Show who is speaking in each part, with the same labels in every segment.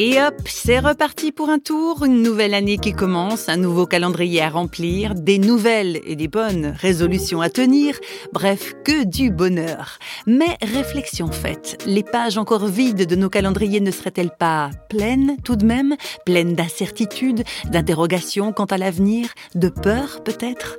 Speaker 1: Et hop, c'est reparti pour un tour, une nouvelle année qui commence, un nouveau calendrier à remplir, des nouvelles et des bonnes résolutions à tenir, bref, que du bonheur. Mais réflexion faite, les pages encore vides de nos calendriers ne seraient-elles pas pleines tout de même, pleines d'incertitudes, d'interrogations quant à l'avenir, de peur peut-être?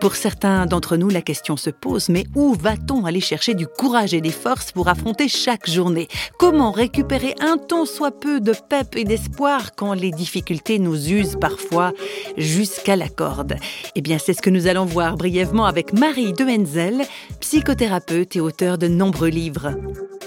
Speaker 1: Pour certains d'entre nous, la question se pose, mais où va-t-on aller chercher du courage et des forces pour affronter chaque journée? Comment récupérer un ton soit peu de pep et d'espoir quand les difficultés nous usent parfois jusqu'à la corde. Eh bien, c'est ce que nous allons voir brièvement avec Marie de Henzel, psychothérapeute et auteur de nombreux livres.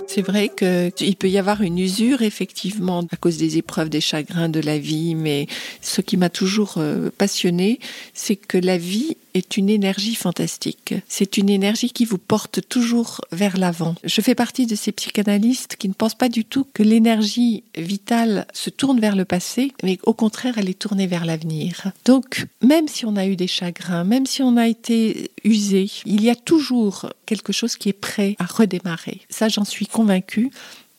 Speaker 2: C'est vrai qu'il peut y avoir une usure, effectivement, à cause des épreuves, des chagrins de la vie, mais ce qui m'a toujours euh, passionné, c'est que la vie est une énergie fantastique. C'est une énergie qui vous porte toujours vers l'avant. Je fais partie de ces psychanalystes qui ne pensent pas du tout que l'énergie vitale se tourne vers le passé, mais au contraire, elle est tournée vers l'avenir. Donc, même si on a eu des chagrins, même si on a été usé, il y a toujours quelque chose qui est prêt à redémarrer. Ça, j'en suis convaincue.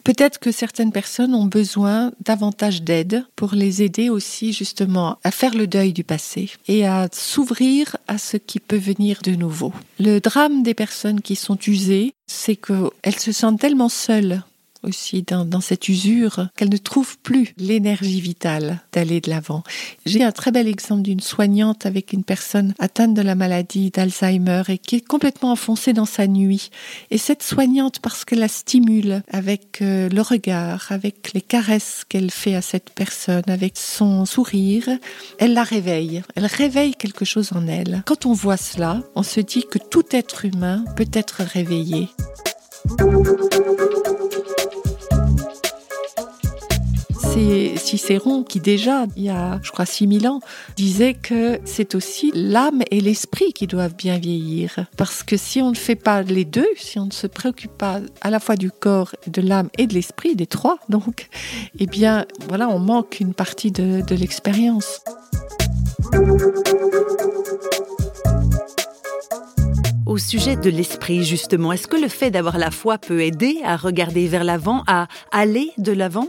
Speaker 2: Peut-être que certaines personnes ont besoin davantage d'aide pour les aider aussi justement à faire le deuil du passé et à s'ouvrir à ce qui peut venir de nouveau. Le drame des personnes qui sont usées, c'est qu'elles se sentent tellement seules aussi dans, cette usure qu'elle ne trouve plus l'énergie vitale d'aller de l'avant. J'ai un très bel exemple d'une soignante avec une personne atteinte de la maladie d'Alzheimer et qui est complètement enfoncée dans sa nuit. Et cette soignante, parce qu'elle la stimule avec euh, le regard, avec les caresses qu'elle fait à cette personne, avec son sourire, elle la réveille. Elle réveille quelque chose en elle. Quand on voit cela, on se dit que tout être humain peut être réveillé. C'est Cicéron qui déjà, il y a, je crois, 6000 ans, disait que c'est aussi l'âme et l'esprit qui doivent bien vieillir. Parce que si on ne fait pas les deux, si on ne se préoccupe pas à la fois du corps, de l'âme et de l'esprit, des trois, donc, eh bien, voilà, on manque une partie de, de l'expérience.
Speaker 1: Au sujet de l'esprit, justement, est-ce que le fait d'avoir la foi peut aider à regarder vers l'avant, à aller de l'avant?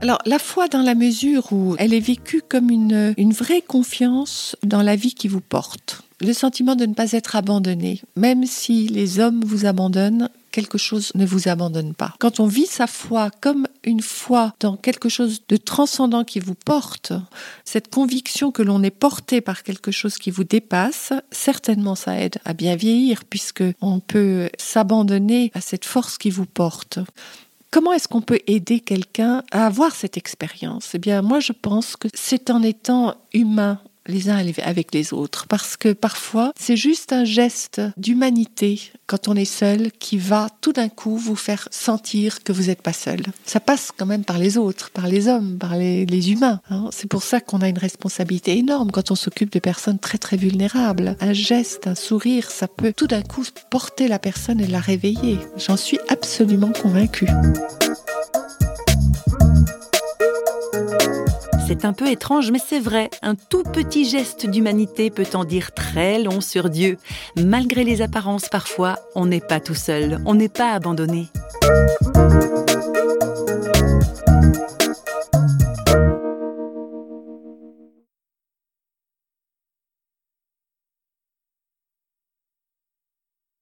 Speaker 2: Alors, la foi dans la mesure où elle est vécue comme une, une vraie confiance dans la vie qui vous porte. Le sentiment de ne pas être abandonné, même si les hommes vous abandonnent, quelque chose ne vous abandonne pas. Quand on vit sa foi comme une foi dans quelque chose de transcendant qui vous porte, cette conviction que l'on est porté par quelque chose qui vous dépasse, certainement ça aide à bien vieillir puisque on peut s'abandonner à cette force qui vous porte. Comment est-ce qu'on peut aider quelqu'un à avoir cette expérience? Eh bien, moi, je pense que c'est en étant humain les uns avec les autres. Parce que parfois, c'est juste un geste d'humanité quand on est seul qui va tout d'un coup vous faire sentir que vous n'êtes pas seul. Ça passe quand même par les autres, par les hommes, par les, humains. Hein. C'est pour ça qu'on a une responsabilité énorme quand on s'occupe de personnes très très vulnérables. Un geste, un sourire, ça peut tout d'un coup porter la personne et la réveiller. J'en suis absolument convaincue.
Speaker 1: C'est un peu étrange, mais c'est vrai. Un tout petit geste d'humanité peut en dire très long sur Dieu. Malgré les apparences parfois, on n'est pas tout seul, on n'est pas abandonné.